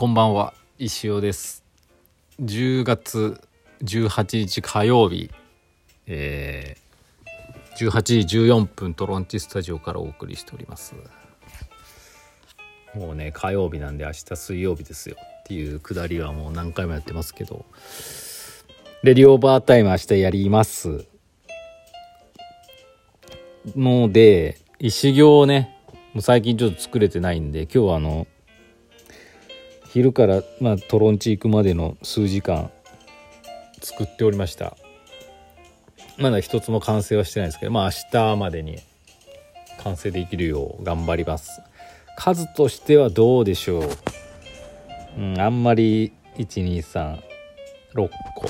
こんばんは石尾です。10月18日火曜日えー、18時14分トロンチスタジオからお送りしております。もうね火曜日なんで明日水曜日ですよっていうくだりはもう何回もやってますけどレディオーバータイム明日やります。ので石行をねもう最近ちょっと作れてないんで今日はあの昼から、まあ、トロンチ行くまでの数時間作っておりました。まだ一つも完成はしてないですけどまあ明日までに完成できるよう頑張ります。数としてはどうでしょう。うんあんまり1236個。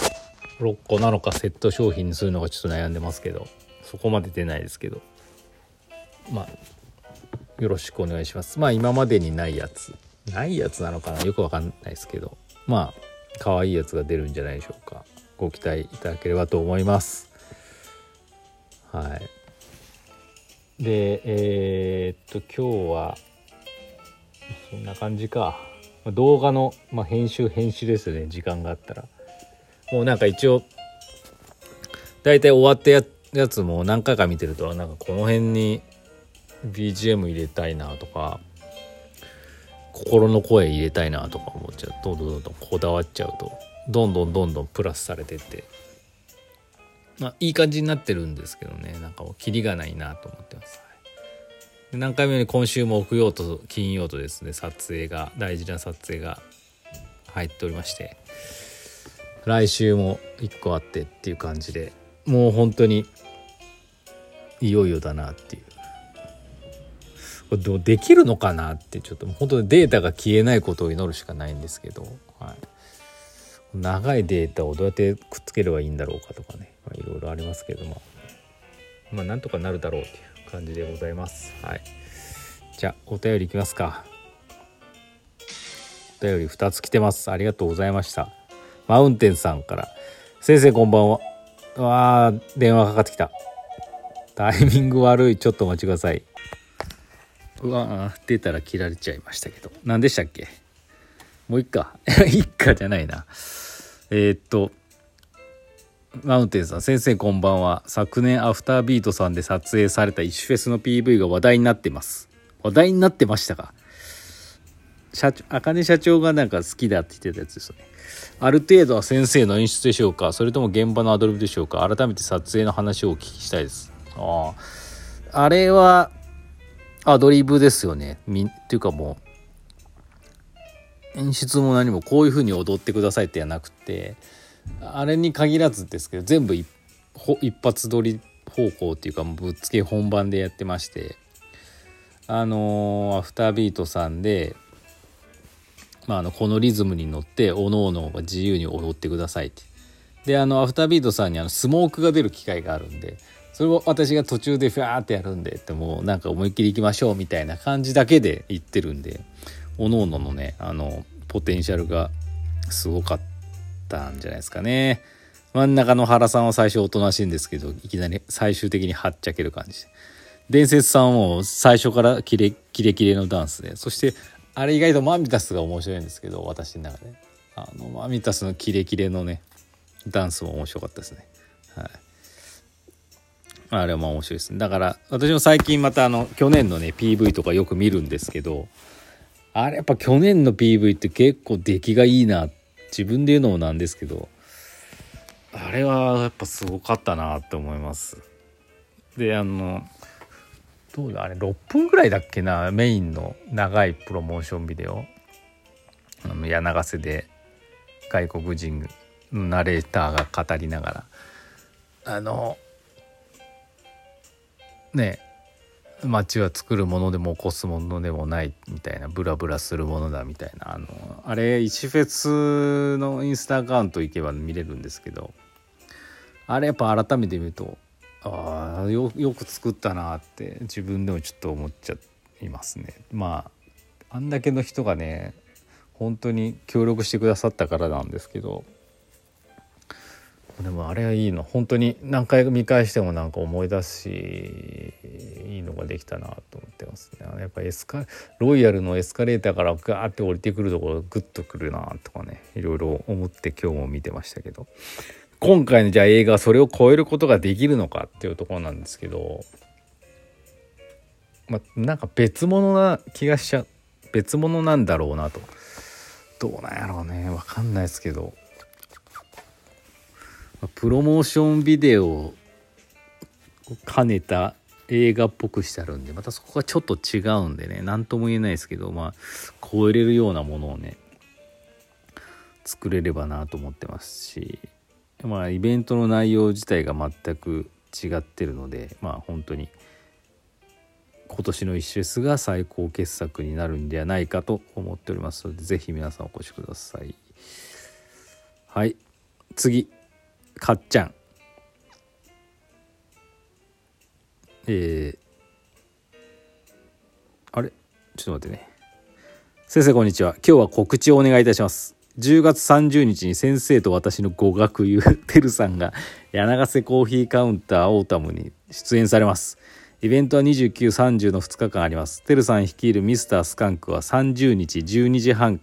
6個なのかセット商品にするのがちょっと悩んでますけどそこまで出ないですけど。まあよろしくお願いします。まあ今までにないやつ。ないやつなのかな？よくわかんないですけど。まあ可愛いやつが出るんじゃないでしょうか。ご期待いただければと思います。はい。でえー、っと今日はそんな感じか。動画の、まあ、編集編集ですね。時間があったら。もうなんか一応大体終わったややつも何回か見てるとなんかこの辺に BGM 入れたいなとか心の声入れたいなとか思っちゃう。どんどんどんどんこだわっちゃうと。どんどんどんどんプラスされてって。まあいい感じになってるんですけどね。なんかもうキリがないなと思ってます。何回目に今週木曜と金曜とですね撮影が大事な撮影が入っておりまして。来週も1個あってっていう感じで。もう本当にいよいよだなっていう。どうできるのかなってちょっと本当にデータが消えないことを祈るしかないんですけど、はい、長いデータをどうやってくっつければいいんだろうかとかね、まあ、いろいろありますけども。まあなんとかなるだろうっていう感じでございます。はい。じゃあお便りいきますか。お便り2つ来てます。ありがとうございました。マウンテンさんから。先生こんばんは。わあ電話かかってきた。タイミング悪い。ちょっとお待ちください。うわ出たら切られちゃいましたけど。何でしたっけ？もういっかいっかじゃないな。えー、っとマウンテンさん先生こんばんは。昨年アフタービートさんで撮影された一フェスの PV が話題になってます。話題になってましたか？社長茜社長がなんか好きだって言ってたやつですよね。ある程度は先生の演出でしょうか？それとも現場のアドリブでしょうか？改めて撮影の話をお聞きしたいです。あああれはアドリブですよね。みっていうかもう演出も何もこういう風に踊ってくださいってやなくてあれに限らずですけど全部一発撮り方向っていうかぶっつけ本番でやってましてあのー、アフタービートさんで、まあ、あのこのリズムに乗っておのおのが自由に踊ってくださいってであのアフタービートさんにあのスモークが出る機会があるんでそれを私が途中でファーってやるんでってもうなんか思いっきり行きましょうみたいな感じだけで言ってるんでおのおののねあのポテンシャルがすごかったんじゃないですかね。真ん中の原さんは最初おとなしいんですけどいきなり最終的にはっちゃける感じで。伝説さんも最初からキレキレキレのダンスで。そしてあれ意外とマミタスが面白いんですけど私の中で。あのマミタスのキレキレのねダンスも面白かったですね。はい。あれはまあ面白いですね。だから私も最近またあの去年のね PV とかよく見るんですけどあれやっぱ去年の PV って結構出来がいいな自分で言うのもなんですけどあれはやっぱすごかったなって思います。であのどうだあれ6分ぐらいだっけなメインの長いプロモーションビデオあの柳瀬で外国人のナレーターが語りながらあのね街は作るものでも起こすものでもないみたいなブラブラするものだみたいなあのあれ石フェスのインスタアカウント行けば見れるんですけどあれやっぱ改めて見るとああよく作ったなって自分でもちょっと思っちゃいますね。まああんだけの人がね本当に協力してくださったからなんですけどでもあれはいいの。本当に何回見返してもなんか思い出すしいいのができたなと思ってますね。やっぱエスカロイヤルのエスカレーターからガーって降りてくるところグッとくるなとかね。いろいろ思って今日も見てましたけど。今回のじゃあ映画はそれを超えることができるのかっていうところなんですけど。まあなんか別物な気がしちゃ別物なんだろうなと。どうなんやろうね。わかんないですけど。プロモーションビデオを兼ねた映画っぽくしてあるんでまたそこがちょっと違うんでね。何とも言えないですけどまあ超えれるようなものをね作れればなと思ってますし。まあイベントの内容自体が全く違ってるのでまあ本当に今年の一フェスが最高傑作になるんではないかと思っておりますので是非皆さんお越しください。はい。次。かっちゃん。えー、あれ？ちょっと待ってね。先生こんにちは。今日は告知をお願いいたします。10月30日に先生と私の語学友てるさんが柳瀬コーヒーカウンターオータムに出演されます。イベントは29、30の2日間あります。てるさん率いるミスタースカンクは30日12時半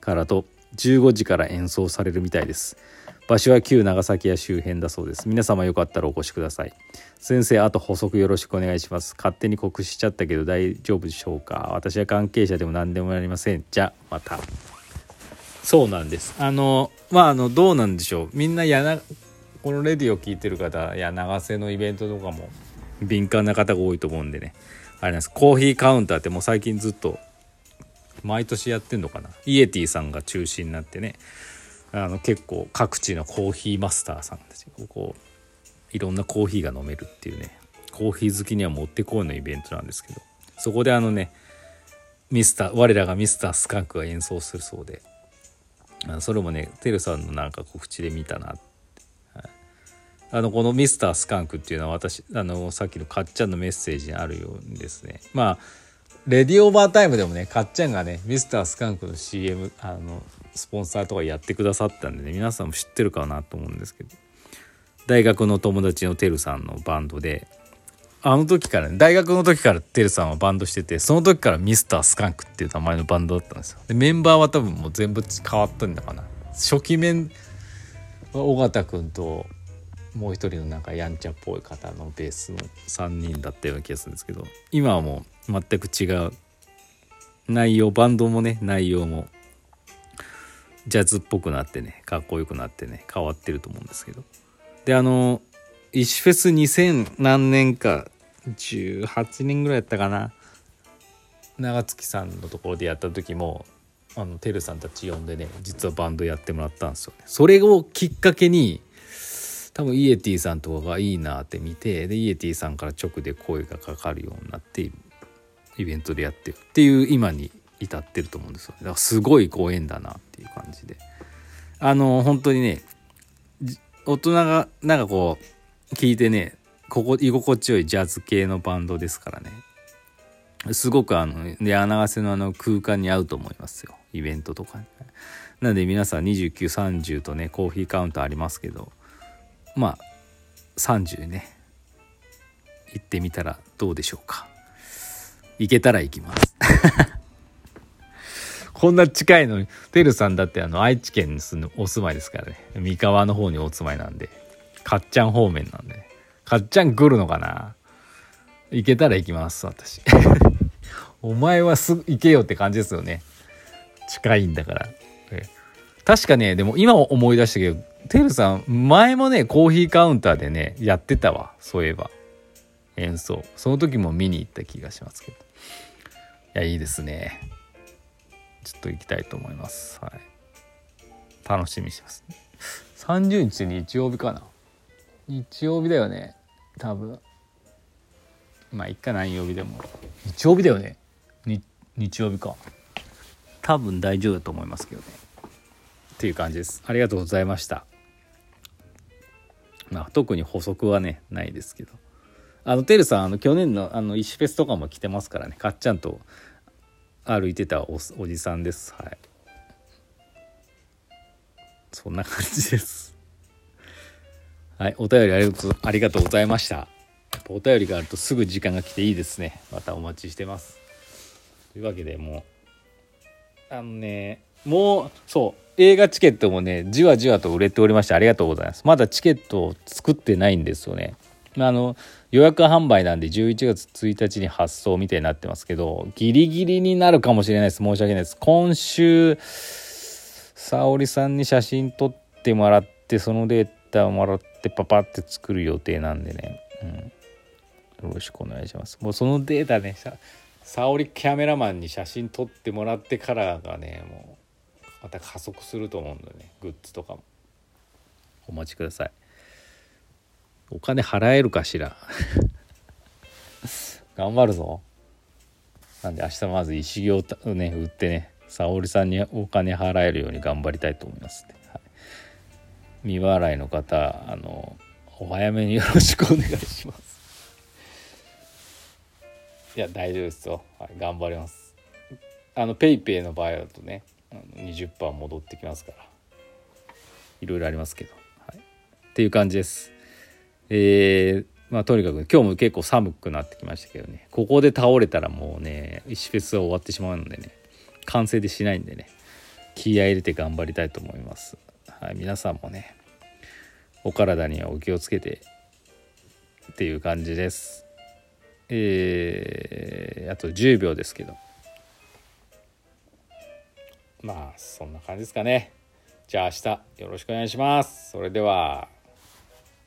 からと15時から演奏されるみたいです。場所は旧長崎や周辺だそうです。皆様よかったらお越しください。先生あと補足よろしくお願いします。勝手に告知しちゃったけど大丈夫でしょうか？私は関係者でも何でもありません。じゃまた。そうなんです。あのまああのどうなんでしょう。みんなやなこのレディを聞いてる方や長瀬のイベントとかも敏感な方が多いと思うんでね。あれなんです。コーヒーカウンターってもう最近ずっと毎年やってんのかな。イエティさんが中心になってね。あの結構各地のコーヒーマスターさんたちがこういろんなコーヒーが飲めるっていうねコーヒー好きにはもってこいのイベントなんですけどそこであのねミスター我らがミスタースカンクが演奏するそうでそれもねてるさんのなんか告知で見たな、はい、あのこのミスタースカンクっていうのは私あのさっきのかっちゃんのメッセージにあるようにですね。まあレディオーバータイムでもねかっちゃんがねミスタースカンクの CM あのスポンサーとかやってくださったんでね皆さんも知ってるかなと思うんですけど。大学の友達のてるさんのバンドであの時からね大学の時からてるさんはバンドしててその時からミスタースカンクっていう名前のバンドだったんですよ。でメンバーは多分もう全部変わったんだかな。初期面は尾形君ともう一人のなんかやんちゃっぽい方のベースの3人だったような気がするんですけど今はもう全く違う内容バンドもね内容もジャズっぽくなってねかっこよくなってね変わってると思うんですけど。であの石フェス2000何年か18年ぐらいやったかな。長月さんのところでやった時もあのてるさんたち呼んでね実はバンドやってもらったんですよね。それをきっかけに多分イエティさんとかがいいなって見てでイエティさんから直で声がかかるようになってイベントでやってるっていう今に至ってると思うんですよ。だからすごいご縁だな。じで。あの本当にね大人がなんかこう聞いてねここ居心地よいジャズ系のバンドですからね。すごくあの柳瀬のあの空間に合うと思いますよ。イベントとか。に。なんで皆さん2930とねコーヒーカウンターありますけどまあ30ね。行ってみたらどうでしょうか。行けたら行きます。こんな近いのに、てるさんだってあの愛知県に住むお住まいですからね。三河の方にお住まいなんで。かっちゃん方面なんで、ね。かっちゃん来るのかな行けたら行きます、私。お前はすぐ行けよって感じですよね。近いんだから。確かね、でも今思い出したけど、てるさん、前もね、コーヒーカウンターでね、やってたわ。そういえば。演奏。その時も見に行った気がしますけど。いや、いいですね。ちょっと行きたいと思います。はい。楽しみにします、30日日曜日かな。日曜日だよね。多分。まあ、一回何曜日でも。日曜日だよね。日曜日か。多分大丈夫だと思いますけどね。っていう感じです。ありがとうございました。まあ、特に補足はね、ないですけど。あの、てるさん、あの、去年の、あの、石フェスとかも来てますからね、かっちゃんと歩いてたおおじさんです。はい。そんな感じです。はいお便りありがとうございました。お便りがあるとすぐ時間が来ていいですね。またお待ちしてます。というわけでもうあのねもうそう映画チケットもねじわじわと売れておりましてありがとうございます。まだチケットを作ってないんですよね。あの予約販売なんで11月1日に発送みたいになってますけどギリギリになるかもしれないです。申し訳ないです。今週沙織さんに写真撮ってもらってそのデータをもらってパパって作る予定なんでね、うん、よろしくお願いします。もうそのデータね沙織キャメラマンに写真撮ってもらってからがねもうまた加速すると思うんだよねグッズとかも。お待ちください。お金払えるかしら？頑張るぞ。なんで明日まず石行をね売ってね沙織さんにお金払えるように頑張りたいと思いますね、はい、未払いの方あのお早めによろしくお願いします。いや大丈夫ですよ、はい、頑張ります。あのペイペイの場合だとね20%戻ってきますから。いろいろありますけど、はい、っていう感じです。えー、まあとにかく今日も結構寒くなってきましたけどね。ここで倒れたらもうね石フェスは終わってしまうのでね完成でしないんでね気合入れて頑張りたいと思います、はい、皆さんもねお体にはお気をつけてっていう感じです。えー、あと10秒ですけど。まあそんな感じですかね。じゃあ明日よろしくお願いします。それでは。